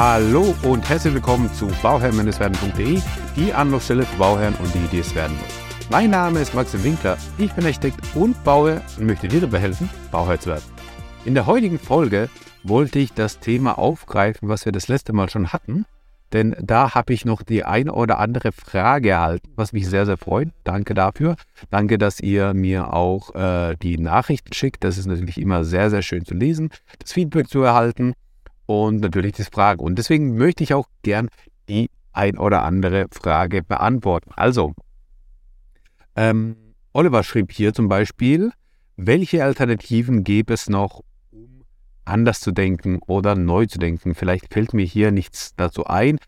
Hallo und herzlich willkommen zu bauherrn-werden.de, die Anlaufstelle für Bauherren und die, die es werden wollen. Mein Name ist Maxim Winkler, ich bin Architekt und Bauherr und möchte dir dabei helfen, Bauherr zu werden. In der heutigen Folge wollte ich das Thema aufgreifen, was wir das letzte Mal schon hatten, denn da habe ich noch die eine oder andere Frage erhalten, was mich sehr, sehr freut. Danke dafür. Danke, dass ihr mir auch äh, die Nachrichten schickt. Das ist natürlich immer sehr, sehr schön zu lesen, das Feedback zu erhalten und natürlich das Fragen. Und deswegen möchte ich auch gern die ein oder andere Frage beantworten. Also, ähm, Oliver schrieb hier zum Beispiel, welche Alternativen gäbe es noch, um anders zu denken oder neu zu denken? Vielleicht fällt mir hier nichts dazu ein,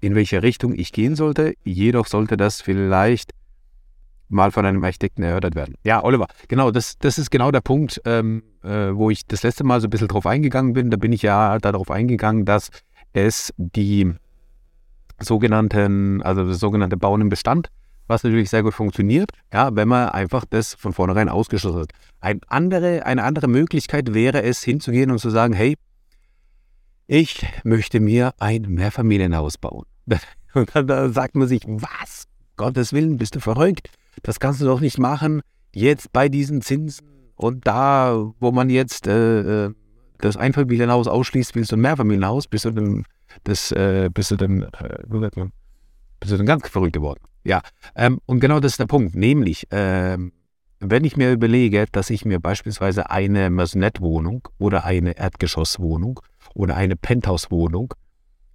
in welche Richtung ich gehen sollte. Jedoch sollte das vielleicht mal von einem Architekten erörtert werden. Ja, Oliver, genau, das, das ist genau der Punkt, ähm, äh, wo ich das letzte Mal so ein bisschen drauf eingegangen bin. Da bin ich ja darauf eingegangen, dass es die sogenannten, also das sogenannte Bauen im Bestand, was natürlich sehr gut funktioniert, ja, wenn man einfach das von vornherein ausgeschlossen hat. Ein andere, eine andere Möglichkeit wäre es, hinzugehen und zu sagen, hey, ich möchte mir ein Mehrfamilienhaus bauen. Und dann sagt man sich, was? Gottes Willen, bist du verrückt? Das kannst du doch nicht machen, jetzt bei diesen Zinsen und da, wo man jetzt äh, äh das Einfamilienhaus ausschließt, willst du ein Mehrfamilienhaus, bist du dann, das, äh, bist du dann, äh, bist du dann ganz verrückt geworden. Ja, ähm, und genau das ist der Punkt, nämlich, ähm, wenn ich mir überlege, dass ich mir beispielsweise eine Maisonette-Wohnung oder eine Erdgeschosswohnung oder eine Penthouse-Wohnung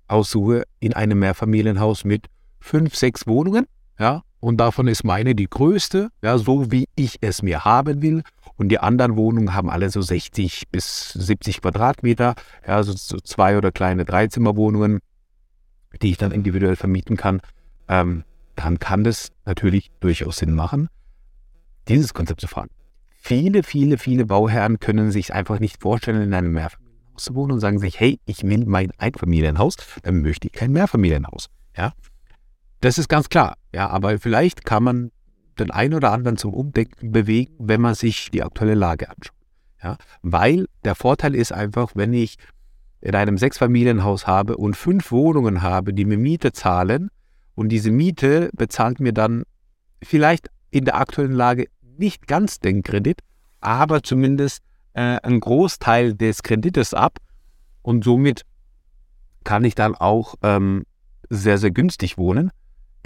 aussuche in einem Mehrfamilienhaus mit fünf, sechs Wohnungen, ja, und davon ist meine die größte, ja, so wie ich es mir haben will. Und die anderen Wohnungen haben alle so 60 bis 70 Quadratmeter, ja, so, so zwei oder kleine Dreizimmerwohnungen, die ich dann individuell vermieten kann. Ähm, dann kann das natürlich durchaus Sinn machen, dieses Konzept zu fahren. Viele, viele, viele Bauherren können sich einfach nicht vorstellen, in einem Mehrfamilienhaus zu wohnen und sagen sich, hey, ich will mein Einfamilienhaus, dann möchte ich kein Mehrfamilienhaus. Ja, das ist ganz klar. Ja, aber vielleicht kann man den einen oder anderen zum Umdenken bewegen, wenn man sich die aktuelle Lage anschaut. Ja, weil der Vorteil ist einfach, wenn ich in einem Sechsfamilienhaus habe und fünf Wohnungen habe, die mir Miete zahlen und diese Miete bezahlt mir dann vielleicht in der aktuellen Lage nicht ganz den Kredit, aber zumindest äh, einen Großteil des Kredites ab und somit kann ich dann auch ähm, sehr, sehr günstig wohnen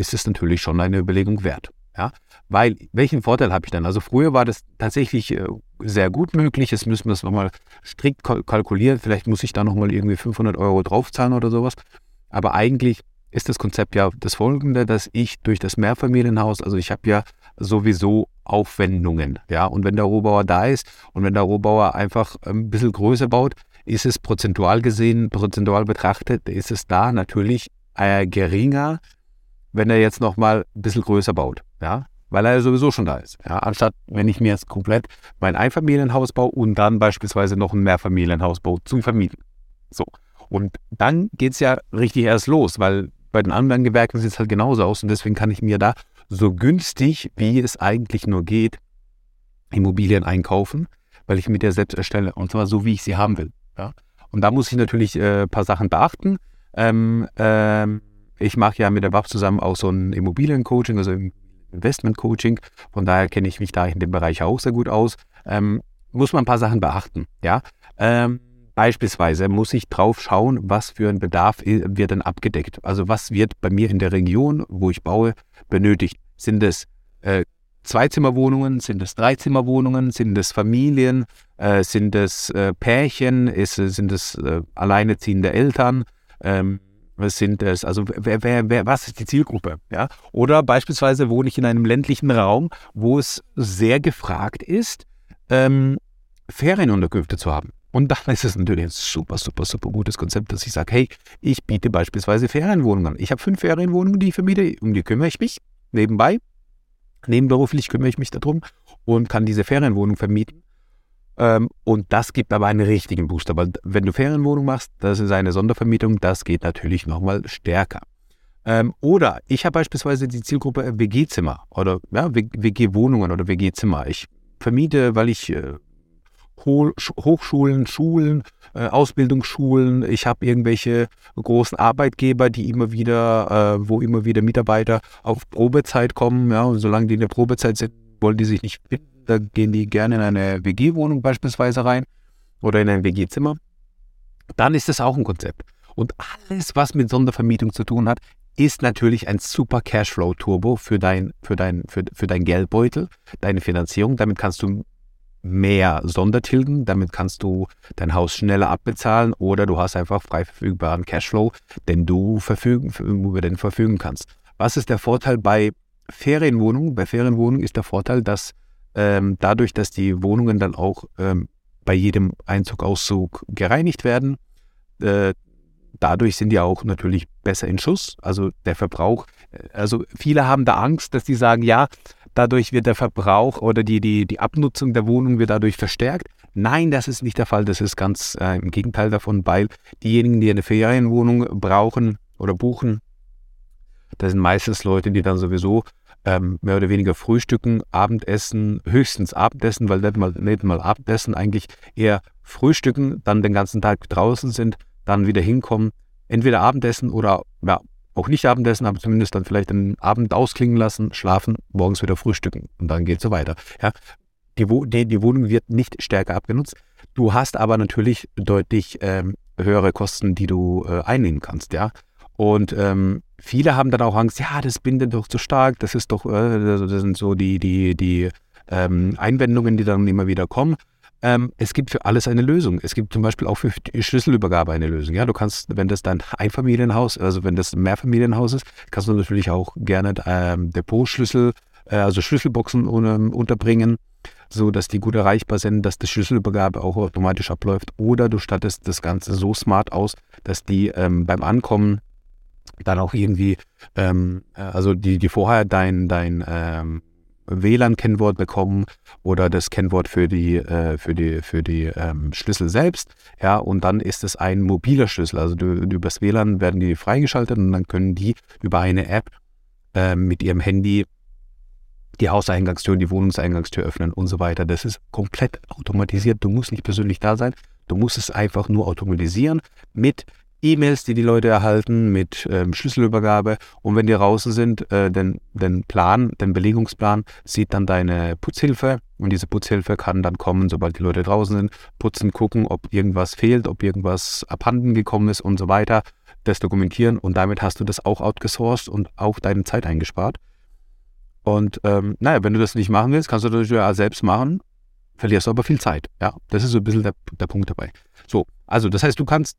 ist es natürlich schon eine Überlegung wert. Ja? Weil, welchen Vorteil habe ich dann? Also früher war das tatsächlich äh, sehr gut möglich. Jetzt müssen wir es nochmal strikt kalkulieren. Vielleicht muss ich da nochmal irgendwie 500 Euro draufzahlen oder sowas. Aber eigentlich ist das Konzept ja das folgende, dass ich durch das Mehrfamilienhaus, also ich habe ja sowieso Aufwendungen, ja, und wenn der Rohbauer da ist und wenn der Rohbauer einfach ein bisschen größer baut, ist es prozentual gesehen, prozentual betrachtet, ist es da natürlich äh, geringer wenn er jetzt nochmal ein bisschen größer baut, ja, weil er sowieso schon da ist. Ja, anstatt, wenn ich mir jetzt komplett mein Einfamilienhaus baue und dann beispielsweise noch ein Mehrfamilienhaus baue zum Vermieten. So. Und dann geht es ja richtig erst los, weil bei den anderen Gewerken sieht es halt genauso aus und deswegen kann ich mir da so günstig, wie es eigentlich nur geht, Immobilien einkaufen, weil ich mir der selbst erstelle und zwar so, wie ich sie haben will. Ja? Und da muss ich natürlich äh, ein paar Sachen beachten. Ähm, ähm, ich mache ja mit der WAP zusammen auch so ein Immobiliencoaching, also Investmentcoaching. Von daher kenne ich mich da in dem Bereich auch sehr gut aus. Ähm, muss man ein paar Sachen beachten, ja. Ähm, beispielsweise muss ich drauf schauen, was für ein Bedarf wird dann abgedeckt. Also was wird bei mir in der Region, wo ich baue, benötigt. Sind es äh, Zweizimmerwohnungen, sind es Dreizimmerwohnungen, sind es Familien, äh, sind es äh, Pärchen, ist, sind es äh, alleineziehende Eltern, ähm, was sind es? Also wer, wer, wer, was ist die Zielgruppe? Ja? Oder beispielsweise wohne ich in einem ländlichen Raum, wo es sehr gefragt ist, ähm, Ferienunterkünfte zu haben. Und dann ist es natürlich ein super, super, super gutes Konzept, dass ich sage, hey, ich biete beispielsweise Ferienwohnungen an. Ich habe fünf Ferienwohnungen, die ich vermiete, um die kümmere ich mich nebenbei. Nebenberuflich kümmere ich mich darum und kann diese Ferienwohnung vermieten. Ähm, und das gibt aber einen richtigen Booster, weil wenn du Ferienwohnung machst, das ist eine Sondervermietung, das geht natürlich nochmal stärker. Ähm, oder ich habe beispielsweise die Zielgruppe WG-Zimmer oder ja, WG-Wohnungen oder WG-Zimmer. Ich vermiete, weil ich äh, Hochschulen, Schulen, äh, Ausbildungsschulen. Ich habe irgendwelche großen Arbeitgeber, die immer wieder, äh, wo immer wieder Mitarbeiter auf Probezeit kommen. Ja, und solange die in der Probezeit sind, wollen die sich nicht finden. Da gehen die gerne in eine WG-Wohnung beispielsweise rein oder in ein WG-Zimmer. Dann ist das auch ein Konzept. Und alles, was mit Sondervermietung zu tun hat, ist natürlich ein super Cashflow-Turbo für dein, für, dein, für, für dein Geldbeutel, deine Finanzierung. Damit kannst du mehr Sondertilgen, damit kannst du dein Haus schneller abbezahlen oder du hast einfach frei verfügbaren Cashflow, den du verfügen, über den verfügen kannst. Was ist der Vorteil bei Ferienwohnungen? Bei Ferienwohnungen ist der Vorteil, dass ähm, dadurch, dass die Wohnungen dann auch ähm, bei jedem Einzug, Auszug gereinigt werden, äh, dadurch sind die auch natürlich besser in Schuss. Also der Verbrauch, äh, also viele haben da Angst, dass die sagen, ja, dadurch wird der Verbrauch oder die, die, die Abnutzung der Wohnung wird dadurch verstärkt. Nein, das ist nicht der Fall. Das ist ganz äh, im Gegenteil davon, weil diejenigen, die eine Ferienwohnung brauchen oder buchen, das sind meistens Leute, die dann sowieso ähm, mehr oder weniger frühstücken, Abendessen, höchstens Abendessen, weil nicht mal, nicht mal Abendessen, eigentlich eher frühstücken, dann den ganzen Tag draußen sind, dann wieder hinkommen, entweder Abendessen oder ja, auch nicht Abendessen, aber zumindest dann vielleicht den Abend ausklingen lassen, schlafen, morgens wieder frühstücken und dann geht es so weiter. Ja, die, die, die, Wohnung wird nicht stärker abgenutzt. Du hast aber natürlich deutlich ähm, höhere Kosten, die du äh, einnehmen kannst, ja. Und ähm, viele haben dann auch Angst, ja, das bindet doch zu stark, das ist doch, äh, das sind so die, die, die ähm, Einwendungen, die dann immer wieder kommen. Ähm, es gibt für alles eine Lösung. Es gibt zum Beispiel auch für die Schlüsselübergabe eine Lösung. Ja, du kannst, wenn das dein Einfamilienhaus, also wenn das ein Mehrfamilienhaus ist, kannst du natürlich auch gerne ähm, Depotschlüssel, äh, also Schlüsselboxen um, unterbringen, so dass die gut erreichbar sind, dass die Schlüsselübergabe auch automatisch abläuft. Oder du stattest das Ganze so smart aus, dass die ähm, beim Ankommen dann auch irgendwie, ähm, äh, also die, die vorher dein, dein ähm, WLAN-Kennwort bekommen oder das Kennwort für die, äh, für die, für die ähm, Schlüssel selbst. Ja, und dann ist es ein mobiler Schlüssel. Also du, übers WLAN werden die freigeschaltet und dann können die über eine App äh, mit ihrem Handy die Hauseingangstür, die Wohnungseingangstür öffnen und so weiter. Das ist komplett automatisiert. Du musst nicht persönlich da sein. Du musst es einfach nur automatisieren mit E-Mails, die die Leute erhalten mit ähm, Schlüsselübergabe. Und wenn die draußen sind, äh, den, den Plan, den Belegungsplan, sieht dann deine Putzhilfe. Und diese Putzhilfe kann dann kommen, sobald die Leute draußen sind, putzen, gucken, ob irgendwas fehlt, ob irgendwas abhanden gekommen ist und so weiter. Das dokumentieren und damit hast du das auch outgesourced und auch deine Zeit eingespart. Und ähm, naja, wenn du das nicht machen willst, kannst du das ja selbst machen, verlierst du aber viel Zeit. Ja, das ist so ein bisschen der, der Punkt dabei. So, also das heißt, du kannst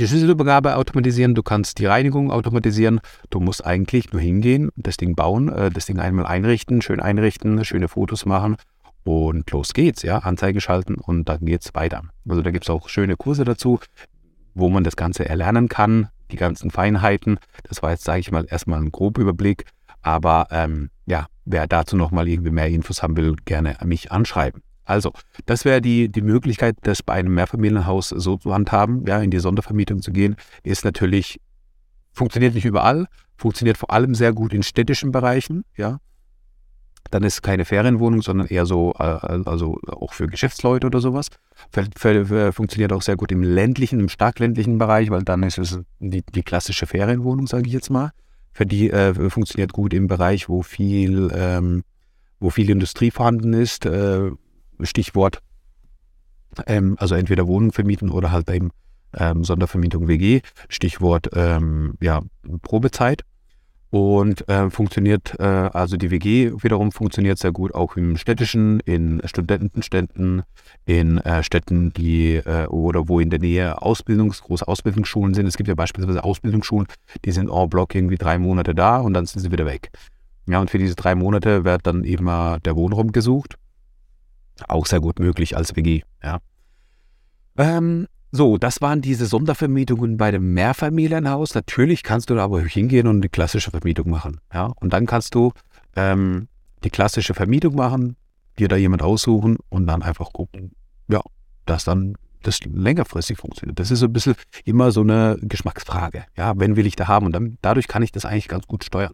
die Schlüsselübergabe automatisieren, du kannst die Reinigung automatisieren. Du musst eigentlich nur hingehen, das Ding bauen, äh, das Ding einmal einrichten, schön einrichten, schöne Fotos machen und los geht's, ja, Anzeige schalten und dann geht's weiter. Also da gibt es auch schöne Kurse dazu, wo man das Ganze erlernen kann, die ganzen Feinheiten. Das war jetzt, sage ich mal, erstmal ein grober Überblick. Aber ähm, ja, wer dazu nochmal irgendwie mehr Infos haben will, gerne mich anschreiben. Also, das wäre die, die Möglichkeit, das bei einem Mehrfamilienhaus so zu handhaben, ja, in die Sondervermietung zu gehen, ist natürlich, funktioniert nicht überall, funktioniert vor allem sehr gut in städtischen Bereichen, ja. Dann ist keine Ferienwohnung, sondern eher so, äh, also auch für Geschäftsleute oder sowas. funktioniert auch sehr gut im ländlichen, im stark ländlichen Bereich, weil dann ist es die, die klassische Ferienwohnung, sage ich jetzt mal. Für die äh, funktioniert gut im Bereich, wo viel, ähm, wo viel Industrie vorhanden ist, äh, Stichwort, ähm, also entweder Wohnung vermieten oder halt eben ähm, Sondervermietung WG, Stichwort ähm, ja, Probezeit. Und äh, funktioniert, äh, also die WG wiederum funktioniert sehr gut auch im städtischen, in Studentenständen, in äh, Städten, die äh, oder wo in der Nähe Ausbildungs-, große Ausbildungsschulen sind. Es gibt ja beispielsweise Ausbildungsschulen, die sind en bloc irgendwie drei Monate da und dann sind sie wieder weg. Ja, und für diese drei Monate wird dann eben der Wohnraum gesucht auch sehr gut möglich als WG, ja. Ähm, so, das waren diese Sondervermietungen bei dem Mehrfamilienhaus. Natürlich kannst du da aber hingehen und eine klassische Vermietung machen. Ja? Und dann kannst du ähm, die klassische Vermietung machen, dir da jemand aussuchen und dann einfach gucken, ja, dass dann das längerfristig funktioniert. Das ist so ein bisschen immer so eine Geschmacksfrage. Ja, wenn will ich da haben? Und dann, dadurch kann ich das eigentlich ganz gut steuern.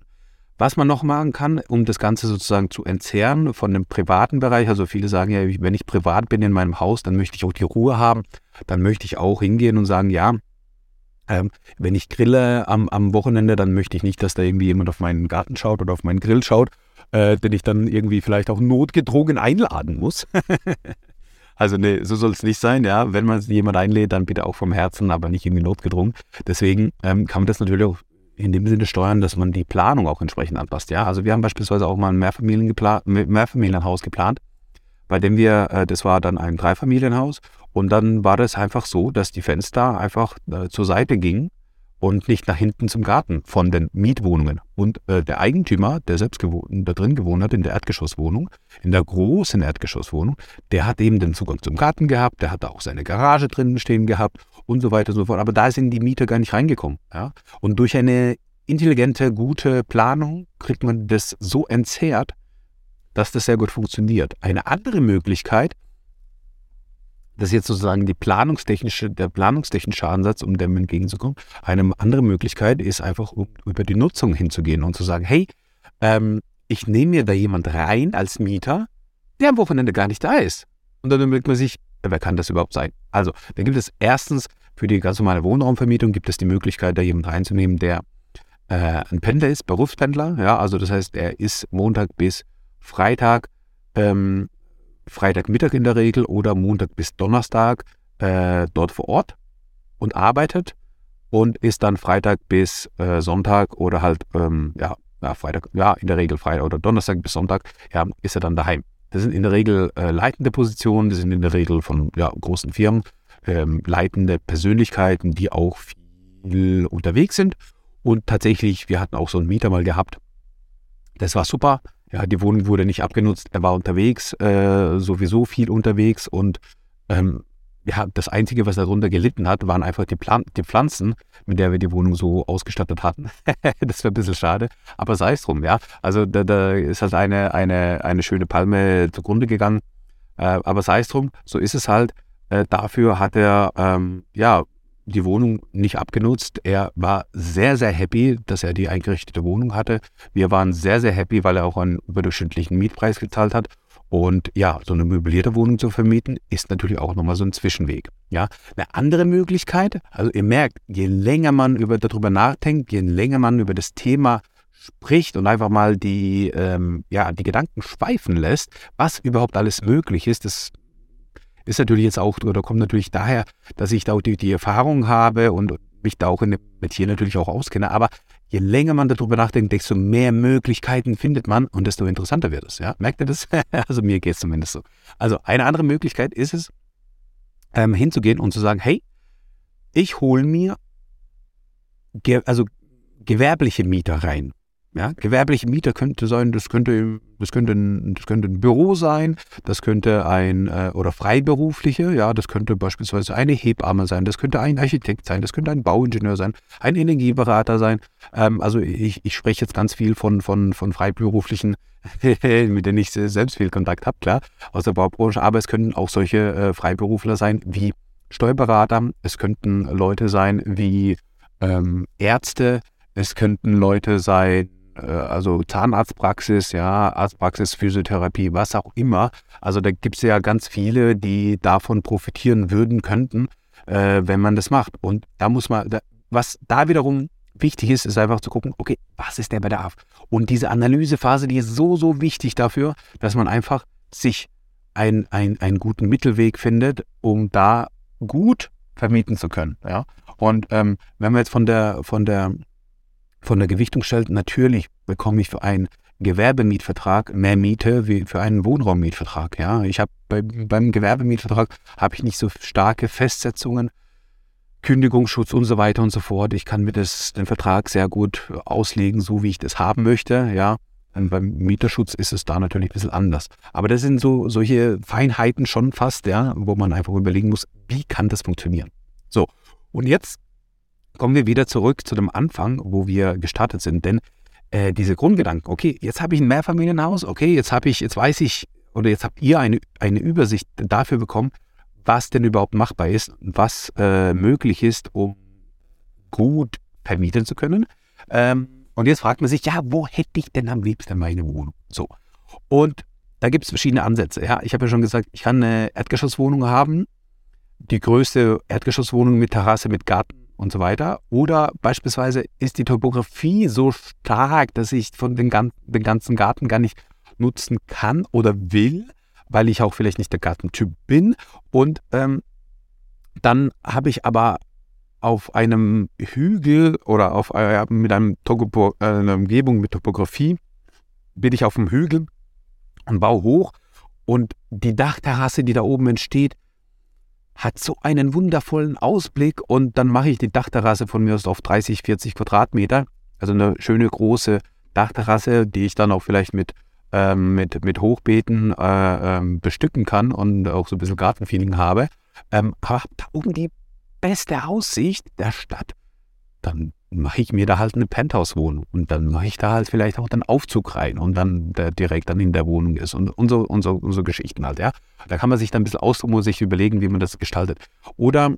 Was man noch machen kann, um das Ganze sozusagen zu entzerren von dem privaten Bereich, also viele sagen ja, wenn ich privat bin in meinem Haus, dann möchte ich auch die Ruhe haben, dann möchte ich auch hingehen und sagen, ja, ähm, wenn ich grille am, am Wochenende, dann möchte ich nicht, dass da irgendwie jemand auf meinen Garten schaut oder auf meinen Grill schaut, äh, den ich dann irgendwie vielleicht auch notgedrungen einladen muss. also nee, so soll es nicht sein, ja. Wenn man jemand einlädt, dann bitte auch vom Herzen, aber nicht irgendwie notgedrungen. Deswegen ähm, kann man das natürlich auch in dem Sinne steuern, dass man die Planung auch entsprechend anpasst. Ja, also wir haben beispielsweise auch mal ein Mehrfamilien Mehrfamilienhaus geplant, bei dem wir, äh, das war dann ein Dreifamilienhaus und dann war das einfach so, dass die Fenster einfach äh, zur Seite gingen und nicht nach hinten zum Garten von den Mietwohnungen. Und äh, der Eigentümer, der selbst da drin gewohnt hat, in der Erdgeschosswohnung, in der großen Erdgeschosswohnung, der hat eben den Zugang zum Garten gehabt, der hat auch seine Garage drinnen stehen gehabt und so weiter und so fort. Aber da sind die Mieter gar nicht reingekommen. Ja? Und durch eine intelligente, gute Planung kriegt man das so entzerrt, dass das sehr gut funktioniert. Eine andere Möglichkeit das ist jetzt sozusagen die planungstechnische, der planungstechnische Ansatz, um dem entgegenzukommen. Eine andere Möglichkeit ist einfach, über die Nutzung hinzugehen und zu sagen, hey, ähm, ich nehme mir da jemand rein als Mieter, der am Wochenende gar nicht da ist. Und dann überlegt man sich, wer kann das überhaupt sein? Also, da gibt es erstens für die ganz normale Wohnraumvermietung gibt es die Möglichkeit, da jemand reinzunehmen, der äh, ein Pendler ist, Berufspendler. Ja, also das heißt, er ist Montag bis Freitag ähm, Freitagmittag in der Regel oder Montag bis Donnerstag äh, dort vor Ort und arbeitet und ist dann Freitag bis äh, Sonntag oder halt, ähm, ja, ja, Freitag, ja, in der Regel Freitag oder Donnerstag bis Sonntag, ja, ist er dann daheim. Das sind in der Regel äh, leitende Positionen, das sind in der Regel von ja, großen Firmen, ähm, leitende Persönlichkeiten, die auch viel unterwegs sind. Und tatsächlich, wir hatten auch so einen Mieter mal gehabt, das war super. Ja, die Wohnung wurde nicht abgenutzt. Er war unterwegs, äh, sowieso viel unterwegs und ähm, ja, das Einzige, was darunter gelitten hat, waren einfach die, Plan die Pflanzen, mit der wir die Wohnung so ausgestattet hatten. das wäre ein bisschen schade, aber sei es drum, ja. Also da, da ist halt eine, eine, eine schöne Palme zugrunde gegangen. Äh, aber sei es drum, so ist es halt. Äh, dafür hat er ähm, ja die Wohnung nicht abgenutzt. Er war sehr, sehr happy, dass er die eingerichtete Wohnung hatte. Wir waren sehr, sehr happy, weil er auch einen überdurchschnittlichen Mietpreis gezahlt hat. Und ja, so eine möblierte Wohnung zu vermieten, ist natürlich auch nochmal so ein Zwischenweg. Ja, eine andere Möglichkeit, also ihr merkt, je länger man über, darüber nachdenkt, je länger man über das Thema spricht und einfach mal die, ähm, ja, die Gedanken schweifen lässt, was überhaupt alles möglich ist, das ist natürlich jetzt auch, oder kommt natürlich daher, dass ich da auch die, die Erfahrung habe und mich da auch in dem Metier natürlich auch auskenne. Aber je länger man darüber nachdenkt, desto mehr Möglichkeiten findet man und desto interessanter wird es. Ja? Merkt ihr das? also mir geht es zumindest so. Also eine andere Möglichkeit ist es, ähm, hinzugehen und zu sagen, hey, ich hole mir ge also gewerbliche Mieter rein. Ja, gewerbliche Mieter könnte sein, das könnte, das könnte, ein, das könnte ein Büro sein, das könnte ein, äh, oder freiberufliche, ja, das könnte beispielsweise eine Hebamme sein, das könnte ein Architekt sein, das könnte ein Bauingenieur sein, ein Energieberater sein. Ähm, also ich, ich spreche jetzt ganz viel von, von, von freiberuflichen, mit denen ich selbst viel Kontakt habe, klar, aus der Baubranche, aber es könnten auch solche äh, Freiberufler sein wie Steuerberater, es könnten Leute sein wie ähm, Ärzte, es könnten Leute sein, also Zahnarztpraxis, ja, Arztpraxis, Physiotherapie, was auch immer. Also da gibt es ja ganz viele, die davon profitieren würden, könnten, äh, wenn man das macht. Und da muss man, da, was da wiederum wichtig ist, ist einfach zu gucken, okay, was ist der Bedarf? Und diese Analysephase, die ist so, so wichtig dafür, dass man einfach sich ein, ein, einen guten Mittelweg findet, um da gut vermieten zu können. Ja? Und ähm, wenn wir jetzt von der, von der von der Gewichtung stellt, natürlich bekomme ich für einen Gewerbemietvertrag mehr Miete wie für einen Wohnraummietvertrag. Ja, ich habe bei, beim Gewerbemietvertrag habe ich nicht so starke Festsetzungen, Kündigungsschutz und so weiter und so fort. Ich kann mir das, den Vertrag sehr gut auslegen, so wie ich das haben möchte. Ja, und beim Mieterschutz ist es da natürlich ein bisschen anders. Aber das sind so solche Feinheiten schon fast, ja, wo man einfach überlegen muss, wie kann das funktionieren. So, und jetzt kommen wir wieder zurück zu dem Anfang, wo wir gestartet sind. Denn äh, diese Grundgedanken, okay, jetzt habe ich ein Mehrfamilienhaus, okay, jetzt habe ich, jetzt weiß ich, oder jetzt habt ihr eine, eine Übersicht dafür bekommen, was denn überhaupt machbar ist, was äh, möglich ist, um gut vermieten zu können. Ähm, Und jetzt fragt man sich, ja, wo hätte ich denn am liebsten meine Wohnung? So. Und da gibt es verschiedene Ansätze. Ja, ich habe ja schon gesagt, ich kann eine Erdgeschosswohnung haben, die größte Erdgeschosswohnung mit Terrasse, mit Garten und so weiter. Oder beispielsweise ist die Topografie so stark, dass ich von den, den ganzen Garten gar nicht nutzen kann oder will, weil ich auch vielleicht nicht der Gartentyp bin. Und ähm, dann habe ich aber auf einem Hügel oder auf äh, mit einem Togo, äh, einer Umgebung mit Topografie bin ich auf dem Hügel und baue hoch und die Dachterrasse, die da oben entsteht, hat so einen wundervollen Ausblick und dann mache ich die Dachterrasse von mir aus auf 30, 40 Quadratmeter, also eine schöne große Dachterrasse, die ich dann auch vielleicht mit ähm, mit, mit Hochbeeten äh, ähm, bestücken kann und auch so ein bisschen Gartenfeeling habe, ähm, habe da oben die beste Aussicht der Stadt, dann mache ich mir da halt eine Penthouse-Wohnung und dann mache ich da halt vielleicht auch den Aufzug rein und dann der direkt dann in der Wohnung ist und, und, so, und, so, und so Geschichten halt, ja. Da kann man sich dann ein bisschen ausdrucken und sich überlegen, wie man das gestaltet. Oder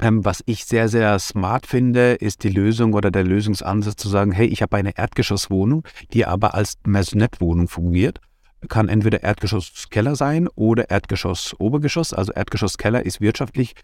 ähm, was ich sehr, sehr smart finde, ist die Lösung oder der Lösungsansatz zu sagen, hey, ich habe eine Erdgeschosswohnung, die aber als Maisonette-Wohnung fungiert. Kann entweder Erdgeschosskeller sein oder Erdgeschoss-Obergeschoss. Also Erdgeschosskeller ist wirtschaftlich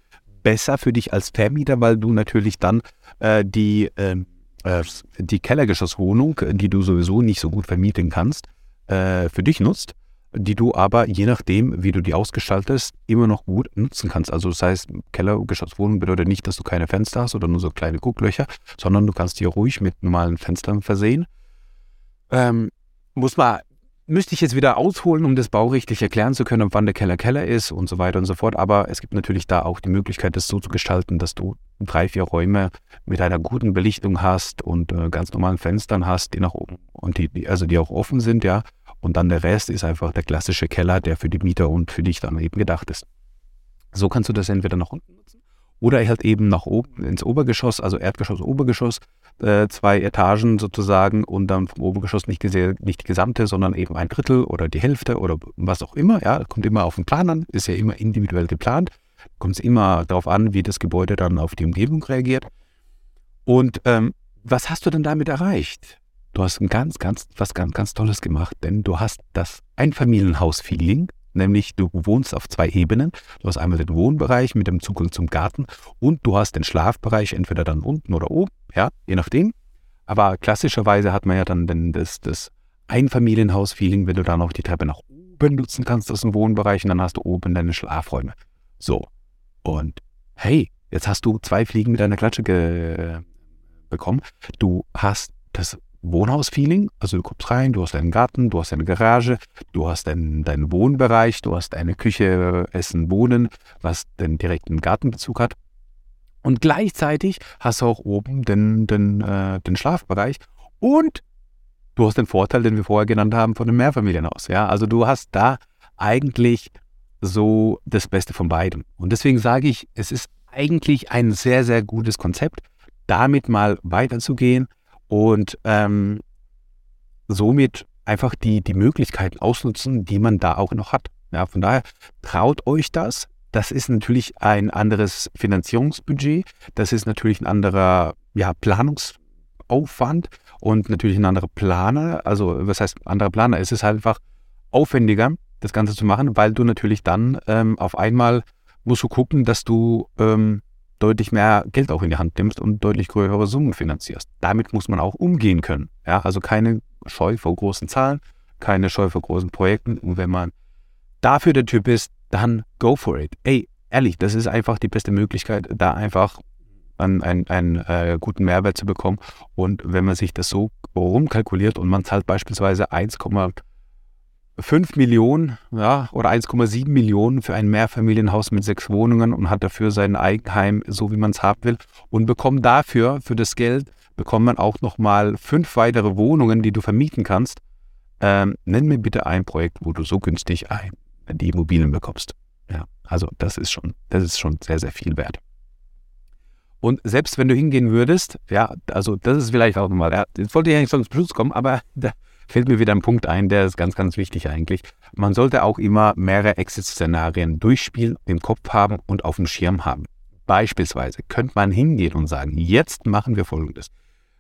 besser für dich als Vermieter, weil du natürlich dann äh, die, ähm, äh, die Kellergeschosswohnung, die du sowieso nicht so gut vermieten kannst, äh, für dich nutzt, die du aber je nachdem, wie du die ausgestaltest, immer noch gut nutzen kannst. Also das heißt, Kellergeschosswohnung bedeutet nicht, dass du keine Fenster hast oder nur so kleine Gucklöcher, sondern du kannst die ruhig mit normalen Fenstern versehen. Ähm, muss man müsste ich jetzt wieder ausholen, um das baurechtlich erklären zu können, wann der Keller Keller ist und so weiter und so fort. Aber es gibt natürlich da auch die Möglichkeit, das so zu gestalten, dass du drei, vier Räume mit einer guten Belichtung hast und äh, ganz normalen Fenstern hast, die nach oben und die, also die auch offen sind, ja. Und dann der Rest ist einfach der klassische Keller, der für die Mieter und für dich dann eben gedacht ist. So kannst du das entweder nach unten nutzen oder halt eben nach oben ins Obergeschoss, also Erdgeschoss, Obergeschoss, äh, zwei Etagen sozusagen und dann vom Obergeschoss nicht, nicht die gesamte, sondern eben ein Drittel oder die Hälfte oder was auch immer. Ja, kommt immer auf den Plan an, ist ja immer individuell geplant. Kommt es immer darauf an, wie das Gebäude dann auf die Umgebung reagiert. Und ähm, was hast du denn damit erreicht? Du hast ein ganz, ganz, was ganz, ganz Tolles gemacht, denn du hast das Einfamilienhaus-Feeling nämlich du wohnst auf zwei Ebenen. Du hast einmal den Wohnbereich mit dem Zugang zum Garten und du hast den Schlafbereich entweder dann unten oder oben, ja, je nachdem. Aber klassischerweise hat man ja dann den, das, das Einfamilienhaus-Feeling, wenn du dann auch die Treppe nach oben nutzen kannst aus dem Wohnbereich und dann hast du oben deine Schlafräume. So. Und hey, jetzt hast du zwei Fliegen mit einer Klatsche bekommen. Du hast das Wohnhaus-Feeling. Also du kommst rein, du hast einen Garten, du hast eine Garage, du hast deinen, deinen Wohnbereich, du hast eine Küche, Essen, Wohnen, was den direkten Gartenbezug hat. Und gleichzeitig hast du auch oben den, den, äh, den Schlafbereich und du hast den Vorteil, den wir vorher genannt haben, von dem Mehrfamilienhaus. Ja, also du hast da eigentlich so das Beste von beidem. Und deswegen sage ich, es ist eigentlich ein sehr, sehr gutes Konzept, damit mal weiterzugehen und ähm, somit einfach die, die Möglichkeiten ausnutzen, die man da auch noch hat. Ja, von daher traut euch das. Das ist natürlich ein anderes Finanzierungsbudget. Das ist natürlich ein anderer ja, Planungsaufwand und natürlich ein anderer Planer. Also, was heißt anderer Planer? Es ist halt einfach aufwendiger, das Ganze zu machen, weil du natürlich dann ähm, auf einmal musst du gucken, dass du ähm, deutlich mehr Geld auch in die Hand nimmst und deutlich größere Summen finanzierst. Damit muss man auch umgehen können. Ja, also keine Scheu vor großen Zahlen, keine Scheu vor großen Projekten. Und wenn man dafür der Typ ist, dann go for it. Ey, ehrlich, das ist einfach die beste Möglichkeit, da einfach einen, einen, einen äh, guten Mehrwert zu bekommen. Und wenn man sich das so rumkalkuliert und man zahlt beispielsweise 1,5 5 Millionen ja, oder 1,7 Millionen für ein Mehrfamilienhaus mit sechs Wohnungen und hat dafür sein Eigenheim, so wie man es haben will. Und bekommt dafür, für das Geld, bekommt man auch nochmal fünf weitere Wohnungen, die du vermieten kannst. Ähm, nenn mir bitte ein Projekt, wo du so günstig ein, die Immobilien bekommst. Ja, also das ist schon, das ist schon sehr, sehr viel wert. Und selbst wenn du hingehen würdest, ja, also das ist vielleicht auch nochmal, ja, jetzt wollte ich eigentlich zum Schluss kommen, aber da, fällt mir wieder ein Punkt ein, der ist ganz, ganz wichtig eigentlich. Man sollte auch immer mehrere Exit-Szenarien durchspielen, im Kopf haben und auf dem Schirm haben. Beispielsweise könnte man hingehen und sagen, jetzt machen wir Folgendes.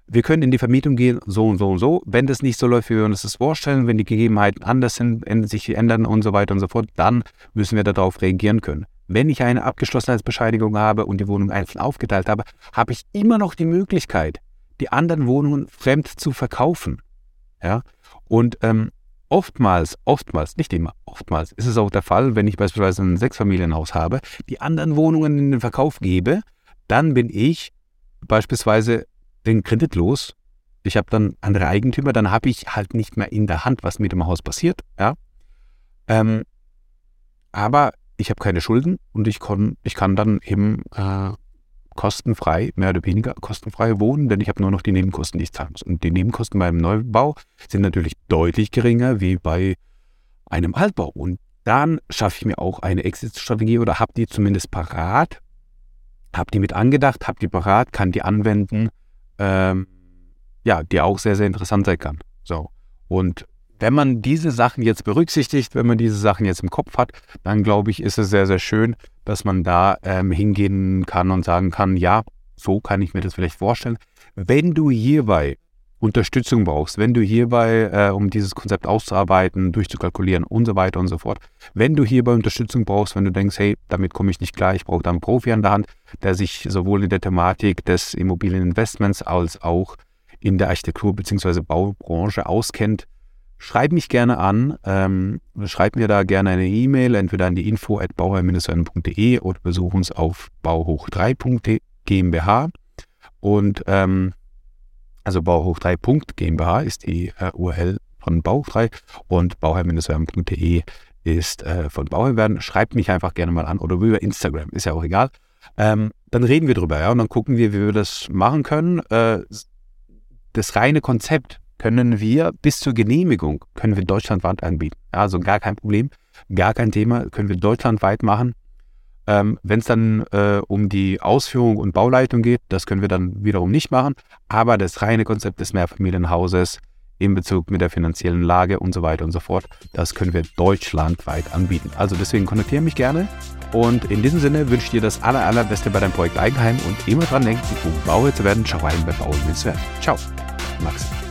wir können in die Vermietung gehen, so und so und so. Wenn das nicht so läuft, wie wir uns das vorstellen, wenn die Gegebenheiten anders sind, sich ändern und so weiter und so fort, dann müssen wir darauf reagieren können. Wenn ich eine Abgeschlossenheitsbescheinigung habe und die Wohnung einzeln aufgeteilt habe, habe ich immer noch die Möglichkeit, die anderen Wohnungen fremd zu verkaufen. Ja? Und ähm, oftmals, oftmals, nicht immer, oftmals ist es auch der Fall, wenn ich beispielsweise ein Sechsfamilienhaus habe, die anderen Wohnungen in den Verkauf gebe, dann bin ich beispielsweise den Kredit los. Ich habe dann andere Eigentümer, dann habe ich halt nicht mehr in der Hand, was mit dem Haus passiert. Ja? Ähm, aber ich habe keine Schulden und ich, kon, ich kann dann eben äh, kostenfrei, mehr oder weniger kostenfrei wohnen, denn ich habe nur noch die Nebenkosten, die ich zahlen muss. Und die Nebenkosten beim Neubau sind natürlich deutlich geringer wie bei einem Altbau. Und dann schaffe ich mir auch eine Exit-Strategie oder habe die zumindest parat, habe die mit angedacht, habe die parat, kann die anwenden, ähm, ja, die auch sehr, sehr interessant sein kann. So. Und wenn man diese Sachen jetzt berücksichtigt, wenn man diese Sachen jetzt im Kopf hat, dann glaube ich, ist es sehr, sehr schön, dass man da ähm, hingehen kann und sagen kann, ja, so kann ich mir das vielleicht vorstellen. Wenn du hierbei Unterstützung brauchst, wenn du hierbei, äh, um dieses Konzept auszuarbeiten, durchzukalkulieren und so weiter und so fort, wenn du hierbei Unterstützung brauchst, wenn du denkst, hey, damit komme ich nicht klar, ich brauche da einen Profi an der Hand, der sich sowohl in der Thematik des Immobilieninvestments als auch in der Architektur- bzw. Baubranche auskennt, Schreib mich gerne an, ähm, schreib mir da gerne eine E-Mail, entweder an die info at bauherr-de oder besuch uns auf bauhoch3.gmbh und ähm, also bauhoch3.gmbh ist die äh, URL von Bauhoch 3 und bauherr-de ist äh, von Bauherr werden. Schreibt mich einfach gerne mal an oder über Instagram, ist ja auch egal. Ähm, dann reden wir drüber, ja, und dann gucken wir, wie wir das machen können. Äh, das reine Konzept können wir bis zur Genehmigung, können wir deutschlandweit anbieten. Also gar kein Problem, gar kein Thema, können wir deutschlandweit machen. Ähm, Wenn es dann äh, um die Ausführung und Bauleitung geht, das können wir dann wiederum nicht machen. Aber das reine Konzept des Mehrfamilienhauses in Bezug mit der finanziellen Lage und so weiter und so fort, das können wir deutschlandweit anbieten. Also deswegen kontaktiere mich gerne. Und in diesem Sinne wünsche ich dir das aller, allerbeste bei deinem Projekt Eigenheim und immer dran denken, um Bauer zu werden, schau rein bei Bauer Ciao, Max.